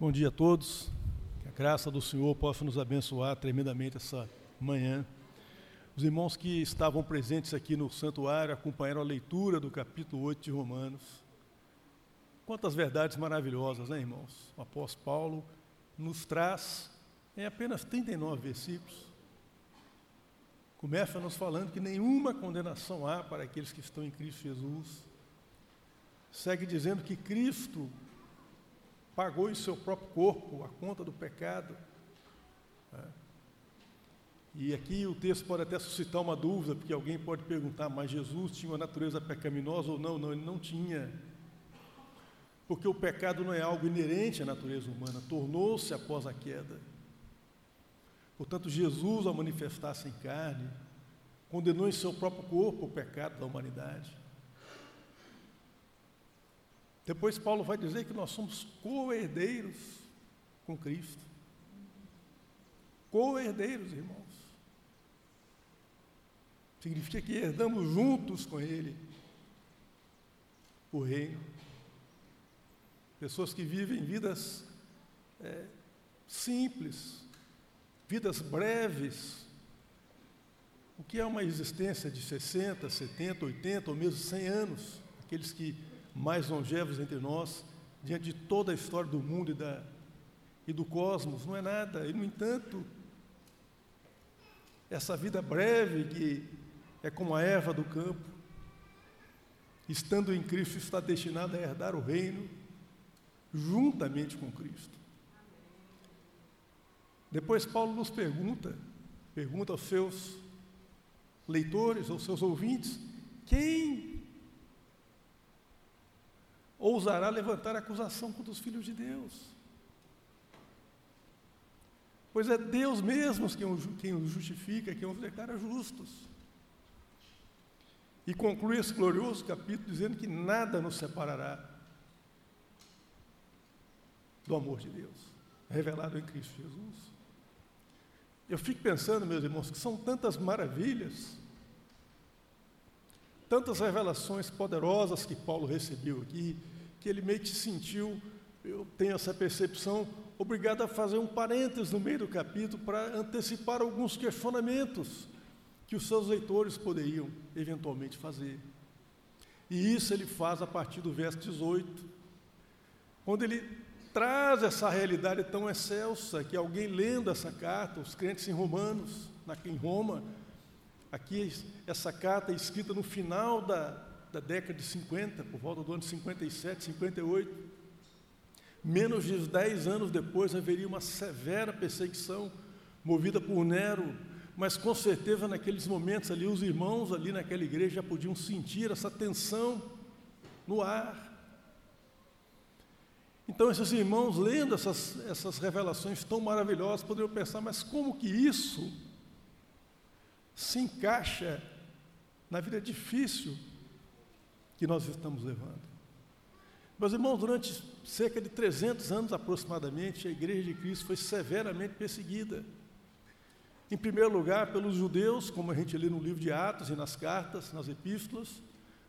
Bom dia a todos. Que a graça do Senhor possa nos abençoar tremendamente essa manhã. Os irmãos que estavam presentes aqui no santuário acompanharam a leitura do capítulo 8 de Romanos. Quantas verdades maravilhosas, né, irmãos? O apóstolo Paulo nos traz em apenas 39 versículos. Começa nos falando que nenhuma condenação há para aqueles que estão em Cristo Jesus. Segue dizendo que Cristo pagou em seu próprio corpo a conta do pecado. Né? E aqui o texto pode até suscitar uma dúvida, porque alguém pode perguntar, mas Jesus tinha uma natureza pecaminosa ou não? Não, ele não tinha. Porque o pecado não é algo inerente à natureza humana, tornou-se após a queda. Portanto, Jesus, ao manifestar-se em carne, condenou em seu próprio corpo o pecado da humanidade. Depois Paulo vai dizer que nós somos co-herdeiros com Cristo. Co-herdeiros, irmãos. Significa que herdamos juntos com Ele o reino. Pessoas que vivem vidas é, simples, vidas breves. O que é uma existência de 60, 70, 80 ou mesmo 100 anos? Aqueles que mais longevos entre nós, diante de toda a história do mundo e, da, e do cosmos, não é nada. E, no entanto, essa vida breve que é como a erva do campo, estando em Cristo, está destinada a herdar o reino juntamente com Cristo. Depois Paulo nos pergunta, pergunta aos seus leitores, aos seus ouvintes, quem ousará levantar acusação contra os filhos de Deus. Pois é Deus mesmo quem os justifica, quem os declara justos. E conclui esse glorioso capítulo dizendo que nada nos separará do amor de Deus, revelado em Cristo Jesus. Eu fico pensando, meus irmãos, que são tantas maravilhas, tantas revelações poderosas que Paulo recebeu aqui, que ele meio que sentiu, eu tenho essa percepção, obrigado a fazer um parênteses no meio do capítulo para antecipar alguns questionamentos que os seus leitores poderiam eventualmente fazer. E isso ele faz a partir do verso 18, quando ele traz essa realidade tão excelsa que alguém lendo essa carta, os crentes em Romanos, em Roma, aqui essa carta é escrita no final da, da década de 50, por volta do ano 57, 58. Menos de 10 anos depois haveria uma severa perseguição movida por Nero, mas com certeza naqueles momentos ali os irmãos ali naquela igreja já podiam sentir essa tensão no ar. Então esses irmãos lendo essas, essas revelações tão maravilhosas poderiam pensar, mas como que isso se encaixa na vida difícil que nós estamos levando. Meus irmãos, durante cerca de 300 anos aproximadamente, a Igreja de Cristo foi severamente perseguida. Em primeiro lugar, pelos judeus, como a gente lê no livro de Atos e nas cartas, nas epístolas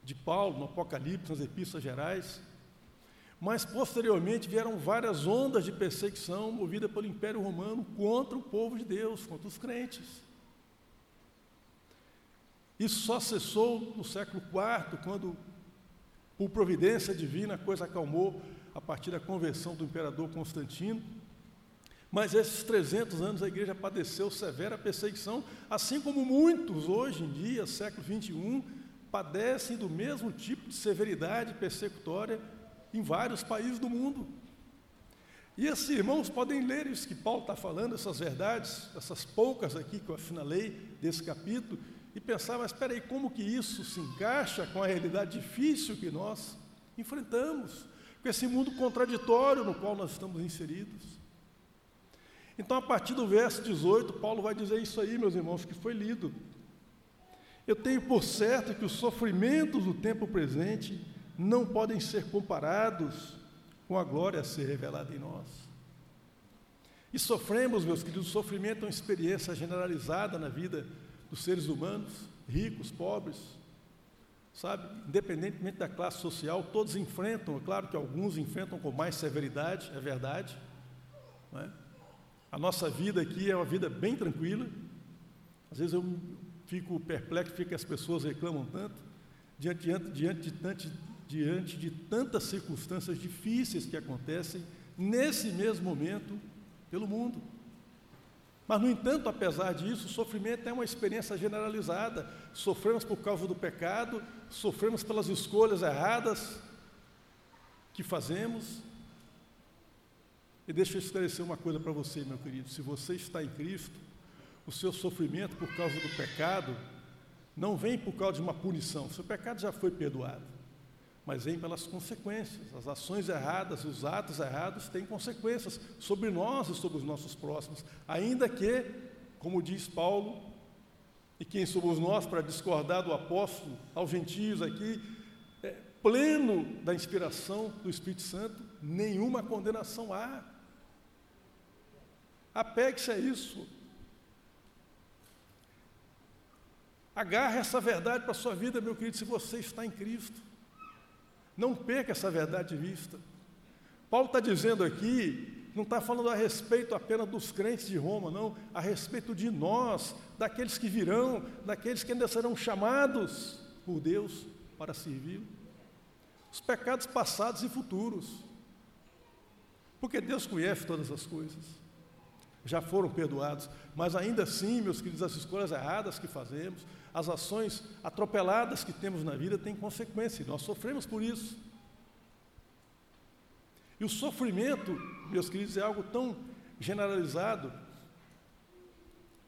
de Paulo, no Apocalipse, nas epístolas gerais. Mas, posteriormente, vieram várias ondas de perseguição movida pelo Império Romano contra o povo de Deus, contra os crentes. Isso só cessou no século IV, quando por providência divina, a coisa acalmou a partir da conversão do imperador Constantino. Mas esses 300 anos a igreja padeceu severa perseguição, assim como muitos hoje em dia, século 21, padecem do mesmo tipo de severidade persecutória em vários países do mundo. E esses irmãos podem ler isso que Paulo está falando, essas verdades, essas poucas aqui que eu assinalei desse capítulo, e pensar, mas espera aí, como que isso se encaixa com a realidade difícil que nós enfrentamos, com esse mundo contraditório no qual nós estamos inseridos. Então, a partir do verso 18, Paulo vai dizer isso aí, meus irmãos, que foi lido. Eu tenho por certo que os sofrimentos do tempo presente não podem ser comparados com a glória a ser revelada em nós. E sofremos, meus queridos, sofrimento é uma experiência generalizada na vida dos seres humanos, ricos, pobres, sabe? Independentemente da classe social, todos enfrentam, é claro que alguns enfrentam com mais severidade, é verdade, É? A nossa vida aqui é uma vida bem tranquila. Às vezes eu fico perplexo porque as pessoas reclamam tanto, diante, diante, diante, de, diante de tantas circunstâncias difíceis que acontecem nesse mesmo momento pelo mundo. Mas, no entanto, apesar disso, o sofrimento é uma experiência generalizada. Sofremos por causa do pecado, sofremos pelas escolhas erradas que fazemos. E deixa eu esclarecer uma coisa para você, meu querido: se você está em Cristo, o seu sofrimento por causa do pecado não vem por causa de uma punição, o seu pecado já foi perdoado, mas vem pelas consequências. As ações erradas, os atos errados têm consequências sobre nós e sobre os nossos próximos, ainda que, como diz Paulo, e quem somos nós para discordar do apóstolo aos gentios aqui, é, pleno da inspiração do Espírito Santo, nenhuma condenação há. Apegue-se a isso. Agarre essa verdade para a sua vida, meu querido, se você está em Cristo. Não perca essa verdade de vista. Paulo está dizendo aqui, não está falando a respeito apenas dos crentes de Roma, não, a respeito de nós, daqueles que virão, daqueles que ainda serão chamados por Deus para servir. Os pecados passados e futuros. Porque Deus conhece todas as coisas. Já foram perdoados, mas ainda assim, meus queridos, as escolhas erradas que fazemos, as ações atropeladas que temos na vida têm consequências, nós sofremos por isso. E o sofrimento, meus queridos, é algo tão generalizado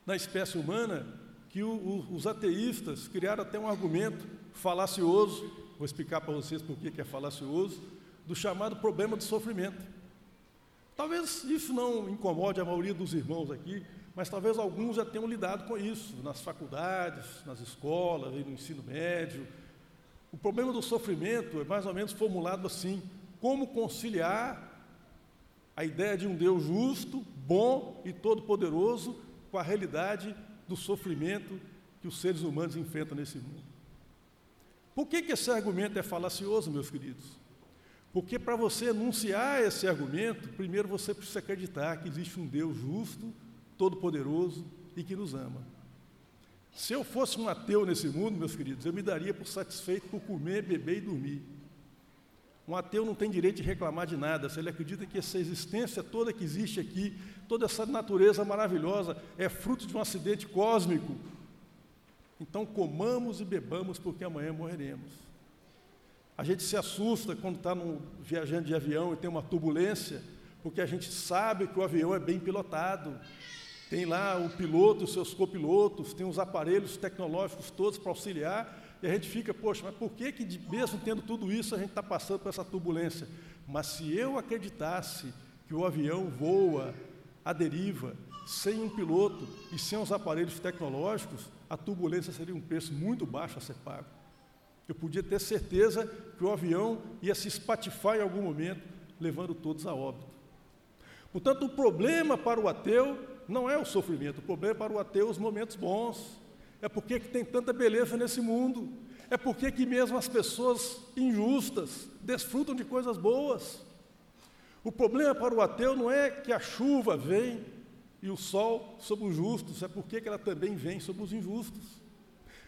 na espécie humana que o, o, os ateístas criaram até um argumento falacioso, vou explicar para vocês por que é falacioso, do chamado problema do sofrimento. Talvez isso não incomode a maioria dos irmãos aqui, mas talvez alguns já tenham lidado com isso nas faculdades, nas escolas, no ensino médio. O problema do sofrimento é mais ou menos formulado assim: como conciliar a ideia de um Deus justo, bom e todo-poderoso com a realidade do sofrimento que os seres humanos enfrentam nesse mundo. Por que, que esse argumento é falacioso, meus queridos? Porque para você enunciar esse argumento, primeiro você precisa acreditar que existe um Deus justo, todo-poderoso e que nos ama. Se eu fosse um ateu nesse mundo, meus queridos, eu me daria por satisfeito por comer, beber e dormir. Um ateu não tem direito de reclamar de nada, se ele acredita que essa existência toda que existe aqui, toda essa natureza maravilhosa, é fruto de um acidente cósmico. Então comamos e bebamos, porque amanhã morreremos. A gente se assusta quando está viajando de avião e tem uma turbulência, porque a gente sabe que o avião é bem pilotado, tem lá o piloto, os seus copilotos, tem os aparelhos tecnológicos todos para auxiliar, e a gente fica, poxa, mas por que, que mesmo tendo tudo isso, a gente está passando por essa turbulência? Mas se eu acreditasse que o avião voa à deriva, sem um piloto e sem os aparelhos tecnológicos, a turbulência seria um preço muito baixo a ser pago. Eu podia ter certeza que o avião ia se espatifar em algum momento, levando todos a óbito. Portanto, o problema para o ateu não é o sofrimento, o problema é para o ateu os momentos bons. É porque que tem tanta beleza nesse mundo. É porque que mesmo as pessoas injustas desfrutam de coisas boas. O problema para o ateu não é que a chuva vem e o sol sobre os justos, é porque que ela também vem sobre os injustos.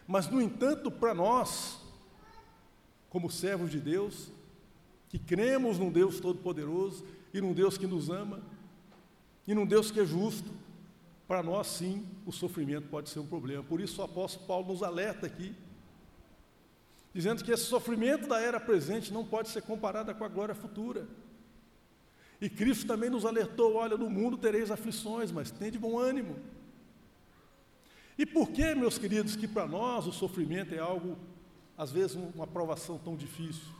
Mas, no entanto, para nós, como servos de Deus, que cremos num Deus todo-poderoso e num Deus que nos ama, e num Deus que é justo, para nós, sim, o sofrimento pode ser um problema. Por isso, o apóstolo Paulo nos alerta aqui, dizendo que esse sofrimento da era presente não pode ser comparado com a glória futura. E Cristo também nos alertou: olha, no mundo tereis aflições, mas tem de bom ânimo. E por que, meus queridos, que para nós o sofrimento é algo, às vezes, uma provação tão difícil?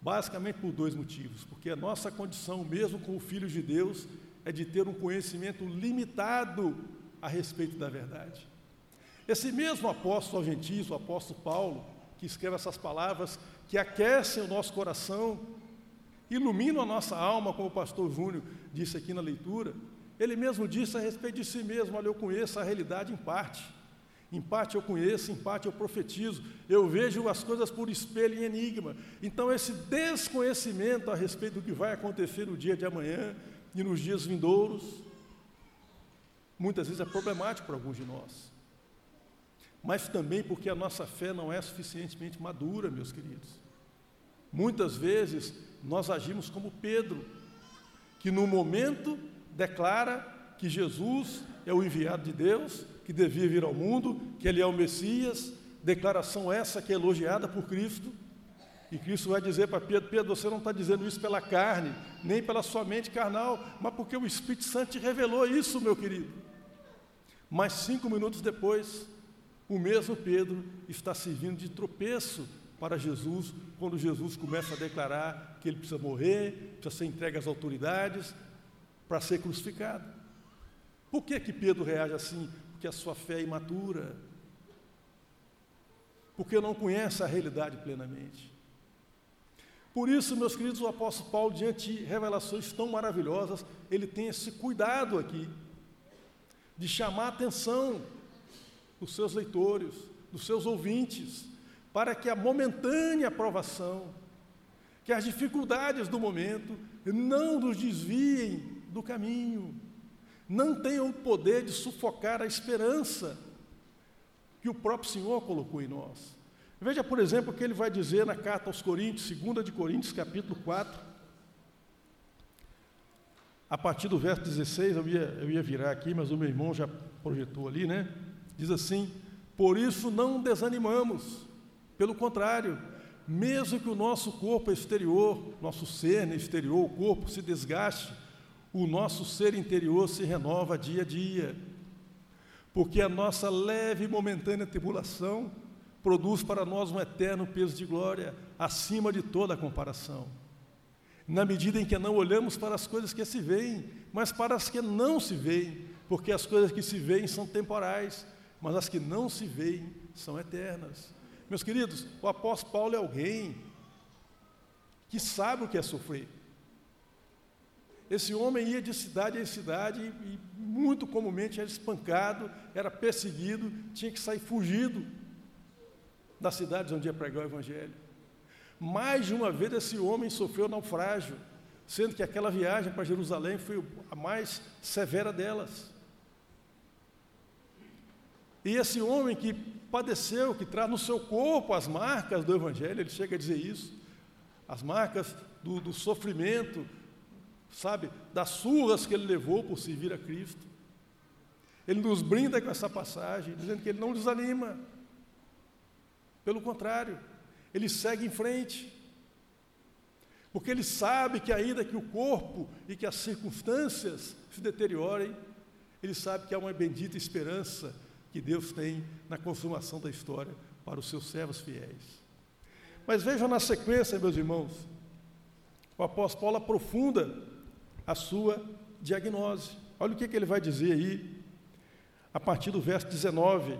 Basicamente por dois motivos. Porque a nossa condição, mesmo com o Filho de Deus, é de ter um conhecimento limitado a respeito da verdade. Esse mesmo apóstolo aos o apóstolo Paulo, que escreve essas palavras que aquecem o nosso coração, iluminam a nossa alma, como o pastor Júnior disse aqui na leitura, ele mesmo disse a respeito de si mesmo: Olha, eu conheço a realidade em parte. Em parte eu conheço, em parte eu profetizo, eu vejo as coisas por espelho e enigma. Então, esse desconhecimento a respeito do que vai acontecer no dia de amanhã, e nos dias vindouros, muitas vezes é problemático para alguns de nós. Mas também porque a nossa fé não é suficientemente madura, meus queridos. Muitas vezes nós agimos como Pedro, que no momento declara que Jesus é o enviado de Deus, que devia vir ao mundo, que ele é o Messias, declaração essa que é elogiada por Cristo. E Cristo vai dizer para Pedro: Pedro, você não está dizendo isso pela carne, nem pela sua mente carnal, mas porque o Espírito Santo te revelou isso, meu querido. Mas cinco minutos depois, o mesmo Pedro está servindo de tropeço para Jesus, quando Jesus começa a declarar que ele precisa morrer, precisa ser entregue às autoridades para ser crucificado. Por que que Pedro reage assim? Porque a sua fé é imatura. Porque não conhece a realidade plenamente. Por isso, meus queridos, o apóstolo Paulo, diante de revelações tão maravilhosas, ele tem esse cuidado aqui, de chamar a atenção dos seus leitores, dos seus ouvintes, para que a momentânea aprovação, que as dificuldades do momento não nos desviem do caminho, não tenham o poder de sufocar a esperança que o próprio Senhor colocou em nós. Veja, por exemplo, o que ele vai dizer na carta aos Coríntios, 2 de Coríntios, capítulo 4. A partir do verso 16, eu ia, eu ia virar aqui, mas o meu irmão já projetou ali, né? Diz assim: Por isso não desanimamos, pelo contrário, mesmo que o nosso corpo exterior, nosso ser exterior, o corpo se desgaste, o nosso ser interior se renova dia a dia, porque a nossa leve e momentânea tribulação produz para nós um eterno peso de glória, acima de toda comparação. Na medida em que não olhamos para as coisas que se veem, mas para as que não se veem, porque as coisas que se veem são temporais, mas as que não se veem são eternas. Meus queridos, o apóstolo Paulo é alguém que sabe o que é sofrer. Esse homem ia de cidade em cidade e, muito comumente era espancado, era perseguido, tinha que sair fugido das cidades onde ia pregar o Evangelho. Mais de uma vez esse homem sofreu naufrágio, sendo que aquela viagem para Jerusalém foi a mais severa delas. E esse homem que padeceu, que traz no seu corpo as marcas do Evangelho, ele chega a dizer isso, as marcas do, do sofrimento, sabe, das surras que ele levou por servir a Cristo. Ele nos brinda com essa passagem, dizendo que ele não desanima, pelo contrário, ele segue em frente. Porque ele sabe que, ainda que o corpo e que as circunstâncias se deteriorem, ele sabe que há uma bendita esperança que Deus tem na consumação da história para os seus servos fiéis. Mas vejam na sequência, meus irmãos, o apóstolo Paulo aprofunda a sua diagnose. Olha o que, que ele vai dizer aí, a partir do verso 19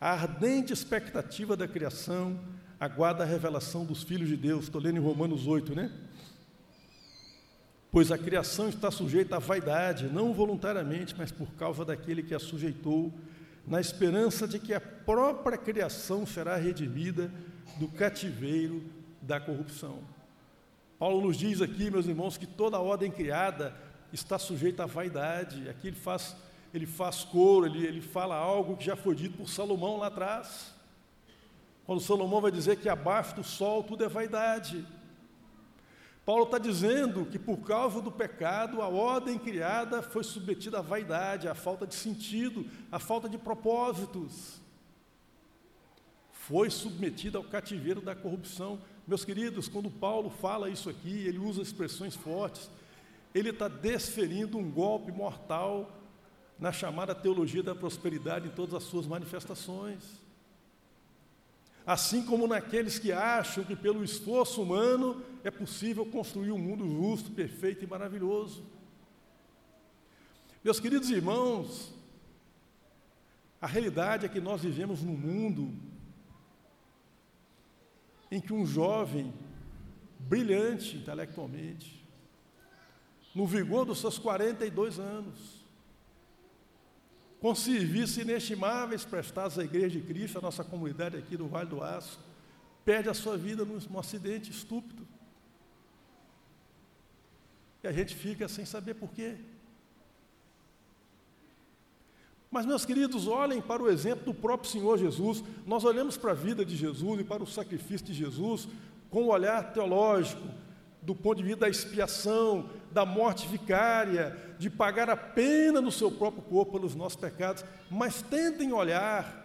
a ardente expectativa da criação aguarda a revelação dos filhos de Deus. Estou lendo em Romanos 8, né? Pois a criação está sujeita à vaidade, não voluntariamente, mas por causa daquele que a sujeitou, na esperança de que a própria criação será redimida do cativeiro da corrupção. Paulo nos diz aqui, meus irmãos, que toda ordem criada está sujeita à vaidade. Aqui ele faz ele faz coro, ele, ele fala algo que já foi dito por Salomão lá atrás. Quando Salomão vai dizer que abaixo do sol tudo é vaidade. Paulo está dizendo que por causa do pecado, a ordem criada foi submetida à vaidade, à falta de sentido, à falta de propósitos. Foi submetida ao cativeiro da corrupção. Meus queridos, quando Paulo fala isso aqui, ele usa expressões fortes, ele está desferindo um golpe mortal na chamada teologia da prosperidade em todas as suas manifestações. Assim como naqueles que acham que pelo esforço humano é possível construir um mundo justo, perfeito e maravilhoso. Meus queridos irmãos, a realidade é que nós vivemos num mundo em que um jovem, brilhante intelectualmente, no vigor dos seus 42 anos, com serviços inestimáveis prestados à Igreja de Cristo, a nossa comunidade aqui do Vale do Aço, perde a sua vida num, acidente estúpido. e a gente fica sem saber por quê. Mas, meus queridos, olhem para o exemplo do próprio Senhor Jesus. Nós olhamos para a vida de Jesus e para o sacrifício de Jesus com um olhar teológico, do ponto de vista da expiação, da morte vicária, de pagar a pena no seu próprio corpo pelos nossos pecados, mas tentem olhar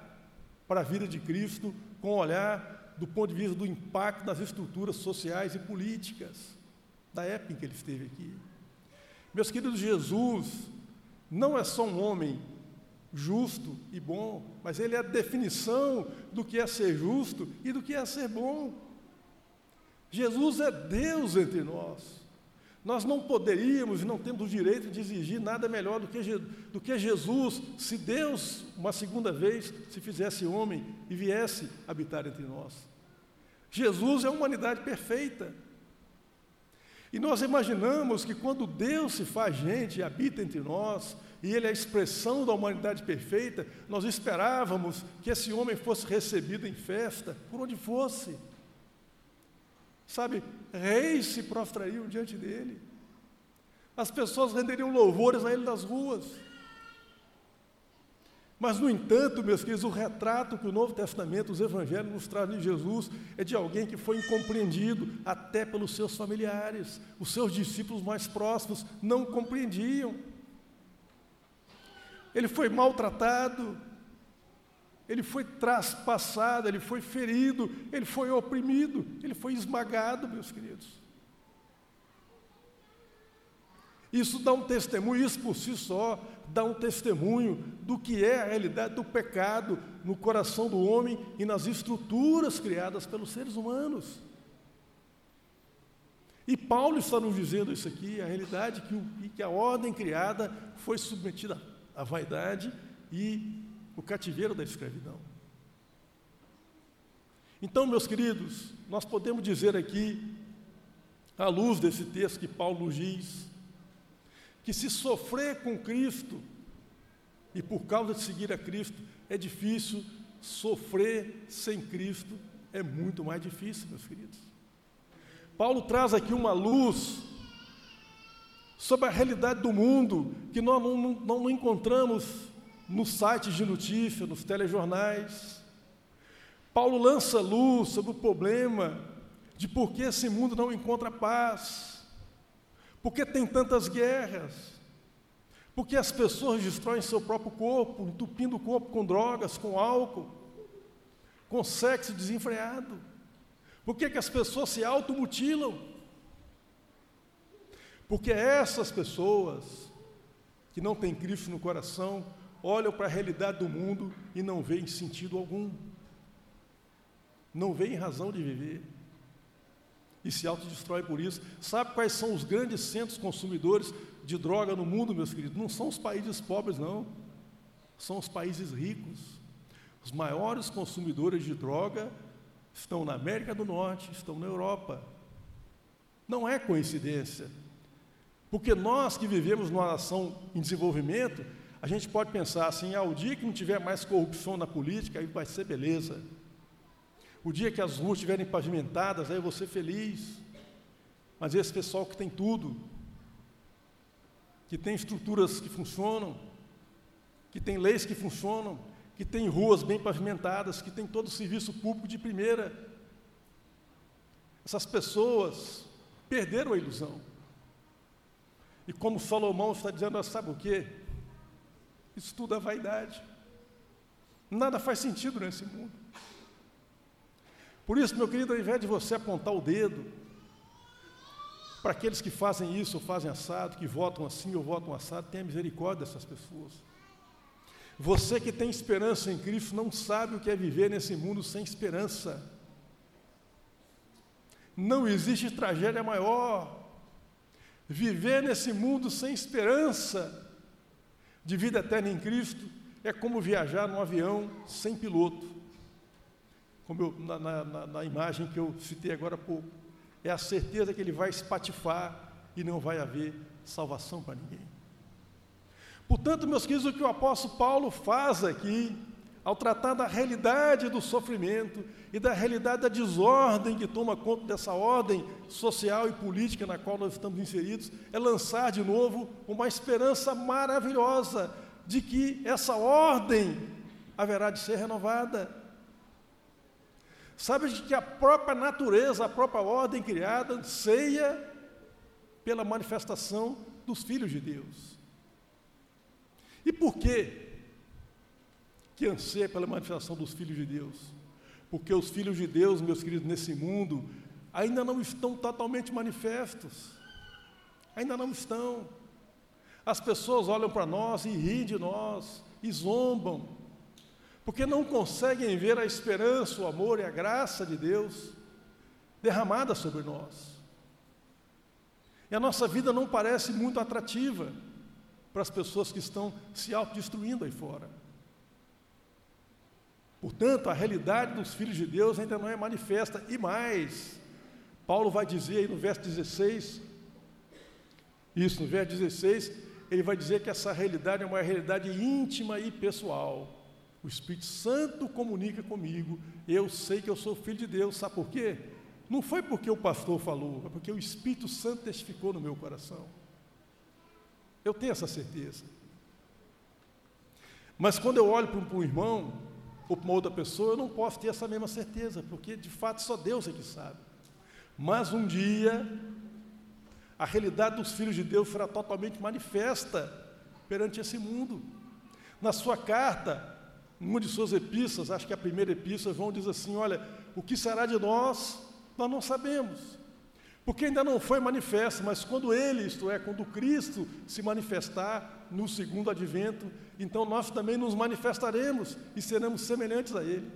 para a vida de Cristo com olhar do ponto de vista do impacto nas estruturas sociais e políticas da época em que ele esteve aqui. Meus queridos, Jesus não é só um homem justo e bom, mas ele é a definição do que é ser justo e do que é ser bom. Jesus é Deus entre nós. Nós não poderíamos e não temos o direito de exigir nada melhor do que, do que Jesus, se Deus, uma segunda vez, se fizesse homem e viesse habitar entre nós. Jesus é a humanidade perfeita. E nós imaginamos que quando Deus se faz gente e habita entre nós, e Ele é a expressão da humanidade perfeita, nós esperávamos que esse homem fosse recebido em festa, por onde fosse. Sabe, reis se prostrariam diante dele, as pessoas renderiam louvores a ele nas ruas. Mas, no entanto, meus queridos, o retrato que o Novo Testamento, os Evangelhos nos trazem de Jesus é de alguém que foi incompreendido até pelos seus familiares. Os seus discípulos mais próximos não compreendiam. Ele foi maltratado, ele foi traspassado, ele foi ferido, ele foi oprimido, ele foi esmagado, meus queridos. Isso dá um testemunho, isso por si só dá um testemunho do que é a realidade do pecado no coração do homem e nas estruturas criadas pelos seres humanos. E Paulo está nos dizendo isso aqui, a realidade que, que a ordem criada foi submetida à vaidade e o cativeiro da escravidão. Então, meus queridos, nós podemos dizer aqui, à luz desse texto que Paulo diz, que se sofrer com Cristo, e por causa de seguir a Cristo, é difícil, sofrer sem Cristo é muito mais difícil, meus queridos. Paulo traz aqui uma luz sobre a realidade do mundo que nós não, não, não encontramos nos sites de notícia, nos telejornais. Paulo lança luz sobre o problema de por que esse mundo não encontra paz, por que tem tantas guerras, por que as pessoas destroem seu próprio corpo, entupindo o corpo com drogas, com álcool, com sexo desenfreado, por que, que as pessoas se automutilam? Porque essas pessoas que não têm Cristo no coração olham para a realidade do mundo e não veem sentido algum, não veem razão de viver e se autodestrói por isso. Sabe quais são os grandes centros consumidores de droga no mundo, meus queridos? Não são os países pobres, não. São os países ricos. Os maiores consumidores de droga estão na América do Norte, estão na Europa. Não é coincidência. Porque nós que vivemos numa nação em desenvolvimento, a gente pode pensar assim: ah, o dia que não tiver mais corrupção na política, aí vai ser beleza. O dia que as ruas estiverem pavimentadas, aí eu vou ser feliz. Mas esse pessoal que tem tudo, que tem estruturas que funcionam, que tem leis que funcionam, que tem ruas bem pavimentadas, que tem todo o serviço público de primeira, essas pessoas perderam a ilusão. E como Salomão está dizendo, sabe o quê? Isso tudo é vaidade. Nada faz sentido nesse mundo. Por isso, meu querido, ao invés de você apontar o dedo para aqueles que fazem isso ou fazem assado, que votam assim ou votam assado, tenha misericórdia dessas pessoas. Você que tem esperança em Cristo não sabe o que é viver nesse mundo sem esperança. Não existe tragédia maior. Viver nesse mundo sem esperança de vida eterna em Cristo é como viajar num avião sem piloto. Como eu, na, na, na imagem que eu citei agora há pouco. É a certeza que ele vai espatifar e não vai haver salvação para ninguém. Portanto, meus queridos, o que o apóstolo Paulo faz aqui, ao tratar da realidade do sofrimento e da realidade da desordem que toma conta dessa ordem social e política na qual nós estamos inseridos, é lançar de novo uma esperança maravilhosa de que essa ordem haverá de ser renovada. Sabe que a própria natureza, a própria ordem criada, anseia pela manifestação dos filhos de Deus. E por que que anseia pela manifestação dos filhos de Deus? Porque os filhos de Deus, meus queridos, nesse mundo, ainda não estão totalmente manifestos. Ainda não estão. As pessoas olham para nós e riem de nós, e zombam, porque não conseguem ver a esperança, o amor e a graça de Deus derramada sobre nós. E a nossa vida não parece muito atrativa para as pessoas que estão se autodestruindo aí fora. Portanto, a realidade dos filhos de Deus ainda não é manifesta. E mais, Paulo vai dizer aí no verso 16, isso, no verso 16, ele vai dizer que essa realidade é uma realidade íntima e pessoal. O Espírito Santo comunica comigo, eu sei que eu sou filho de Deus, sabe por quê? Não foi porque o pastor falou, é porque o Espírito Santo testificou no meu coração. Eu tenho essa certeza. Mas quando eu olho para um irmão ou para uma outra pessoa, eu não posso ter essa mesma certeza, porque de fato só Deus é que sabe. Mas um dia, a realidade dos filhos de Deus será totalmente manifesta perante esse mundo. Na sua carta, numa de suas epístolas, acho que a primeira epístola, João diz assim: Olha, o que será de nós, nós não sabemos. Porque ainda não foi manifesto, mas quando ele, isto é, quando Cristo se manifestar no segundo advento, então nós também nos manifestaremos e seremos semelhantes a ele.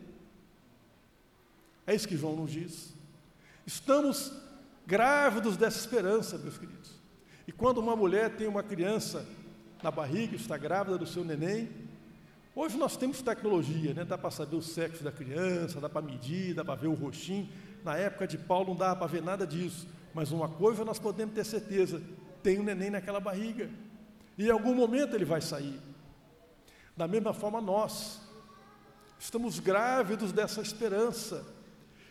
É isso que João nos diz. Estamos grávidos dessa esperança, meus queridos. E quando uma mulher tem uma criança na barriga, está grávida do seu neném, hoje nós temos tecnologia, né? dá para saber o sexo da criança, dá para medir, dá para ver o rostinho. Na época de Paulo não dava para ver nada disso. Mas uma coisa nós podemos ter certeza: tem um neném naquela barriga. E em algum momento ele vai sair. Da mesma forma, nós estamos grávidos dessa esperança.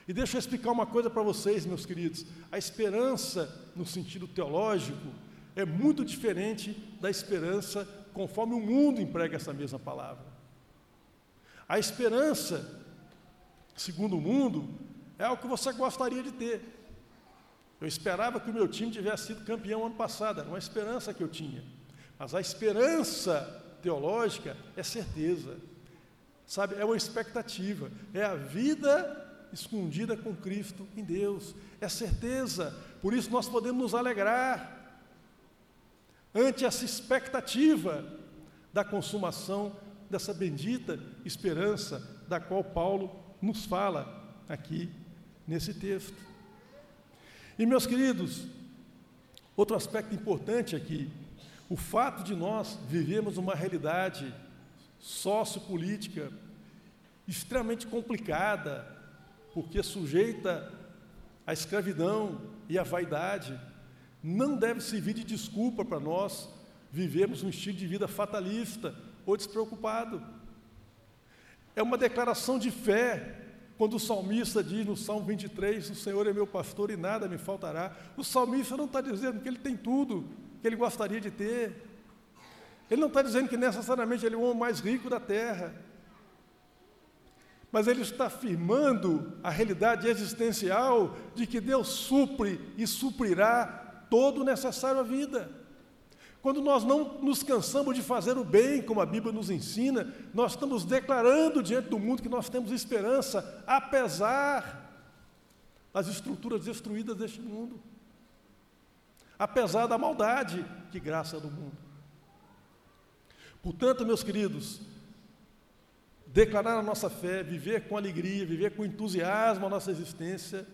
E deixa eu explicar uma coisa para vocês, meus queridos. A esperança, no sentido teológico, é muito diferente da esperança conforme o mundo emprega essa mesma palavra. A esperança, segundo o mundo, é o que você gostaria de ter. Eu esperava que o meu time tivesse sido campeão ano passado, era uma esperança que eu tinha. Mas a esperança teológica é certeza, sabe? É uma expectativa, é a vida escondida com Cristo em Deus, é certeza. Por isso nós podemos nos alegrar ante essa expectativa da consumação dessa bendita esperança da qual Paulo nos fala aqui nesse texto. E meus queridos, outro aspecto importante aqui, o fato de nós vivermos uma realidade sociopolítica extremamente complicada, porque sujeita à escravidão e à vaidade, não deve servir de desculpa para nós vivermos um estilo de vida fatalista ou despreocupado. É uma declaração de fé quando o salmista diz no Salmo 23: O Senhor é meu pastor e nada me faltará. O salmista não está dizendo que ele tem tudo que ele gostaria de ter. Ele não está dizendo que necessariamente ele é o homem mais rico da terra. Mas ele está afirmando a realidade existencial de que Deus supre e suprirá todo o necessário à vida. Quando nós não nos cansamos de fazer o bem, como a Bíblia nos ensina, nós estamos declarando diante do mundo que nós temos esperança, apesar das estruturas destruídas deste mundo, apesar da maldade que graça do mundo. Portanto, meus queridos, declarar a nossa fé, viver com alegria, viver com entusiasmo a nossa existência,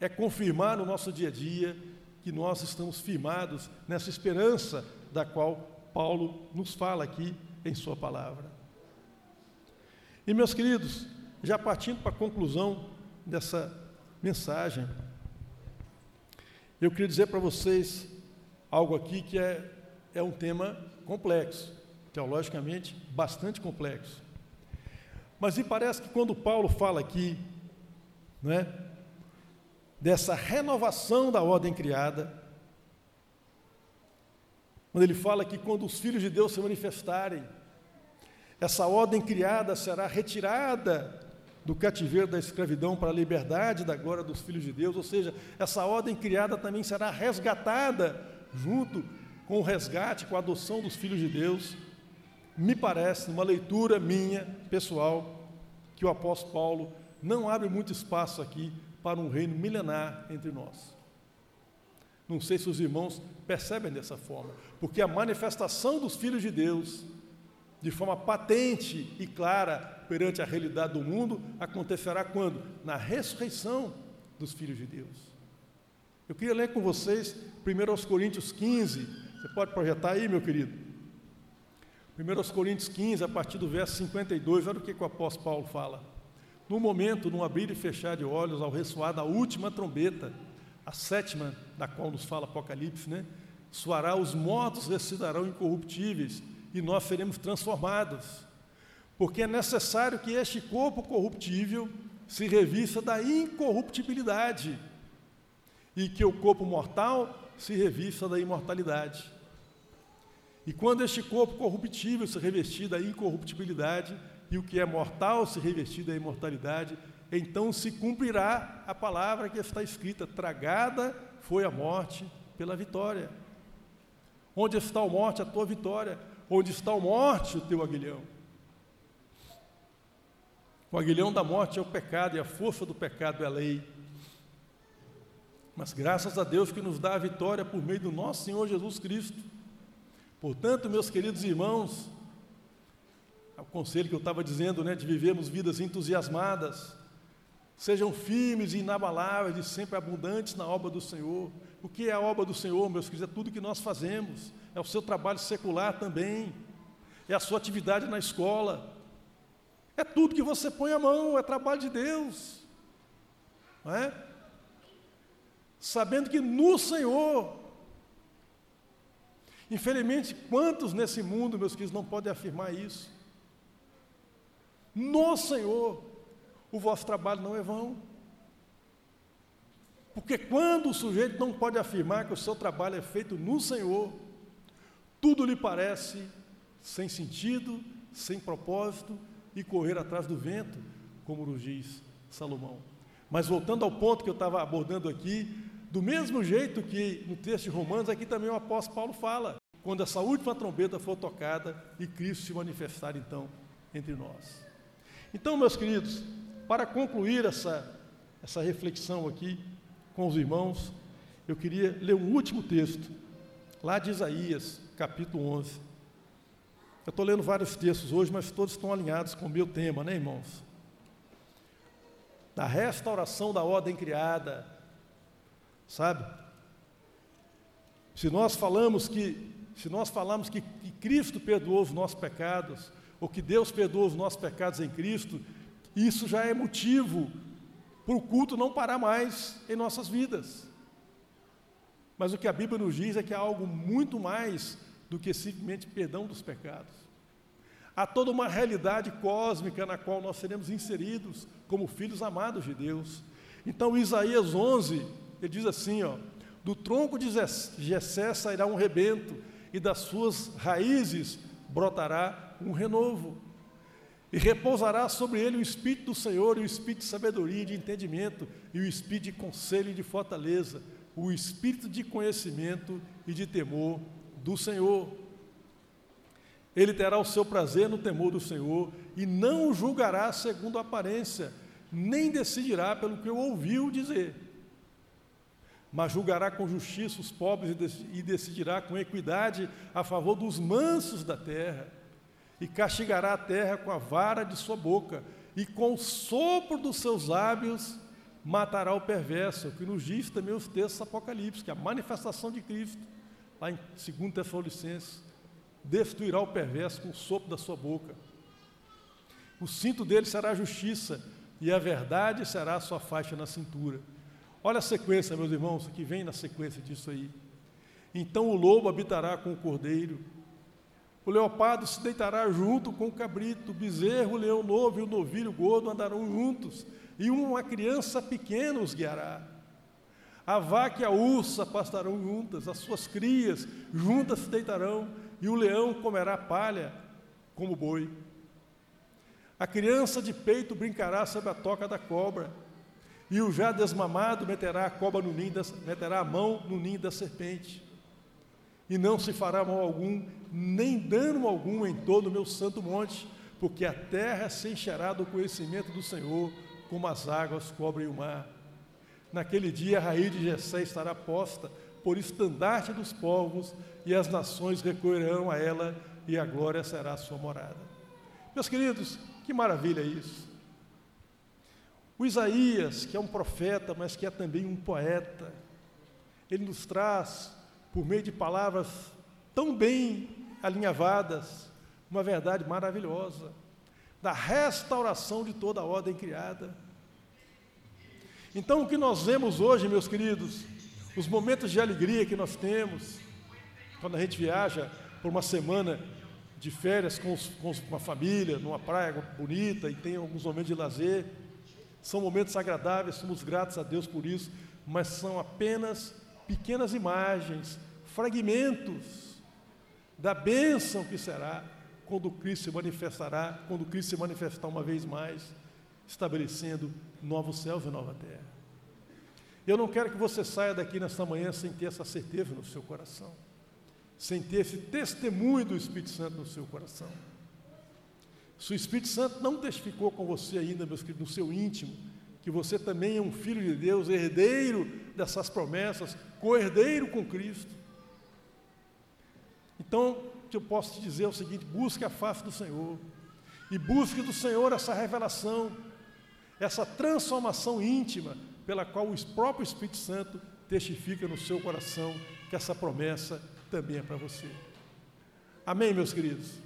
é confirmar no nosso dia a dia que nós estamos firmados nessa esperança da qual Paulo nos fala aqui em Sua palavra. E, meus queridos, já partindo para a conclusão dessa mensagem, eu queria dizer para vocês algo aqui que é, é um tema complexo, teologicamente bastante complexo. Mas me parece que quando Paulo fala aqui, né, dessa renovação da ordem criada, quando ele fala que quando os filhos de Deus se manifestarem, essa ordem criada será retirada do cativeiro da escravidão para a liberdade da glória dos filhos de Deus, ou seja, essa ordem criada também será resgatada junto com o resgate, com a adoção dos filhos de Deus. Me parece, numa leitura minha, pessoal, que o apóstolo Paulo não abre muito espaço aqui para um reino milenar entre nós. Não sei se os irmãos percebem dessa forma, porque a manifestação dos filhos de Deus, de forma patente e clara perante a realidade do mundo, acontecerá quando? Na ressurreição dos filhos de Deus. Eu queria ler com vocês 1 Coríntios 15, você pode projetar aí, meu querido? 1 Coríntios 15, a partir do verso 52, olha o que, o apóstolo Paulo fala. No momento, num abrir e fechar de olhos, ao ressoar da última trombeta, a sétima da qual nos fala Apocalipse, né? Soará, os mortos ressuscitarão incorruptíveis e nós seremos transformados. Porque é necessário que este corpo corruptível se revista da incorruptibilidade e que o corpo mortal se revista da imortalidade. E quando este corpo corruptível se revestir da incorruptibilidade e o que é mortal se revestir da imortalidade, então se cumprirá a palavra que está escrita: tragada foi a morte pela vitória. Onde está a morte, a tua vitória? Onde está a morte, o teu aguilhão? O aguilhão da morte é o pecado e a força do pecado é a lei. Mas graças a Deus que nos dá a vitória por meio do nosso Senhor Jesus Cristo. Portanto, meus queridos irmãos, é o conselho que eu estava dizendo, né, de vivermos vidas entusiasmadas, Sejam firmes e inabaláveis e sempre abundantes na obra do Senhor. O que é a obra do Senhor, meus queridos? É tudo que nós fazemos. É o seu trabalho secular também. É a sua atividade na escola. É tudo que você põe a mão, é trabalho de Deus. Não é? Sabendo que no Senhor, infelizmente, quantos nesse mundo, meus queridos, não podem afirmar isso? No Senhor, o vosso trabalho não é vão. Porque quando o sujeito não pode afirmar que o seu trabalho é feito no Senhor, tudo lhe parece sem sentido, sem propósito e correr atrás do vento, como nos diz Salomão. Mas voltando ao ponto que eu estava abordando aqui, do mesmo jeito que no texto de Romanos, aqui também o apóstolo Paulo fala, quando essa última trombeta for tocada e Cristo se manifestar então entre nós. Então, meus queridos, para concluir essa, essa reflexão aqui com os irmãos, eu queria ler um último texto, lá de Isaías, capítulo 11. Eu estou lendo vários textos hoje, mas todos estão alinhados com o meu tema, né, irmãos? Da restauração da ordem criada, sabe? Se nós falamos que, se nós falamos que, que Cristo perdoou os nossos pecados, ou que Deus perdoou os nossos pecados em Cristo, isso já é motivo para o culto não parar mais em nossas vidas. Mas o que a Bíblia nos diz é que há algo muito mais do que simplesmente perdão dos pecados. Há toda uma realidade cósmica na qual nós seremos inseridos como filhos amados de Deus. Então, Isaías 11, ele diz assim: ó, do tronco de Jessé sairá um rebento, e das suas raízes brotará um renovo e repousará sobre ele o Espírito do Senhor, e o Espírito de sabedoria e de entendimento, e o Espírito de conselho e de fortaleza, o Espírito de conhecimento e de temor do Senhor. Ele terá o seu prazer no temor do Senhor, e não julgará segundo a aparência, nem decidirá pelo que ouviu dizer, mas julgará com justiça os pobres e decidirá com equidade a favor dos mansos da terra e castigará a terra com a vara de sua boca, e com o sopro dos seus lábios matará o perverso, o que nos diz também os textos apocalípticos, que a manifestação de Cristo, lá em 2 Tessalonicenses, destruirá o perverso com o sopro da sua boca. O cinto dele será a justiça, e a verdade será a sua faixa na cintura. Olha a sequência, meus irmãos, que vem na sequência disso aí. Então o lobo habitará com o cordeiro, O leopardo se deitará junto com o cabrito, o bezerro, o leão novo e o novilho gordo andarão juntos, e uma criança pequena os guiará. A vaca e a ursa pastarão juntas, as suas crias juntas se deitarão, e o leão comerá palha como boi. A criança de peito brincará sobre a toca da cobra, e o já desmamado meterá a cobra no ninho, da, meterá a mão no ninho da serpente. E não se fará mal algum, nem dano algum em todo o meu santo monte, porque a terra se encherá do conhecimento do Senhor, como as águas cobrem o mar. Naquele dia a raiz de Jessé estará posta por estandarte dos povos, e as nações recorrerão a ela, e a glória será a sua morada. Meus queridos, que maravilha isso! O Isaías, que é um profeta, mas que é também um poeta, ele nos traz, por meio de palavras tão bem alinhavadas, uma verdade maravilhosa da restauração de toda a ordem criada. Então, o que nós vemos hoje, meus queridos, os momentos de alegria que nós temos, quando a gente viaja por uma semana de férias com, os, com uma família, numa praia bonita e tem alguns momentos de lazer, são momentos agradáveis, somos gratos a Deus por isso, mas são apenas pequenas imagens, fragmentos da bênção que será quando Cristo se manifestará, quando Cristo se manifestar uma vez mais, estabelecendo novos céus e nova terra. Eu não quero que você saia daqui nesta manhã sem ter essa certeza no seu coração, sem ter esse testemunho do Espírito Santo no seu coração. Se o Espírito Santo não testificou com você ainda, meus queridos, no seu íntimo, que você também é um filho de Deus, herdeiro dessas promessas, co-herdeiro com Cristo. Então, o que eu posso te dizer é o seguinte: busque a face do Senhor, e busque do Senhor essa revelação, essa transformação íntima, pela qual o próprio Espírito Santo testifica no seu coração que essa promessa também é para você. Amém, meus queridos?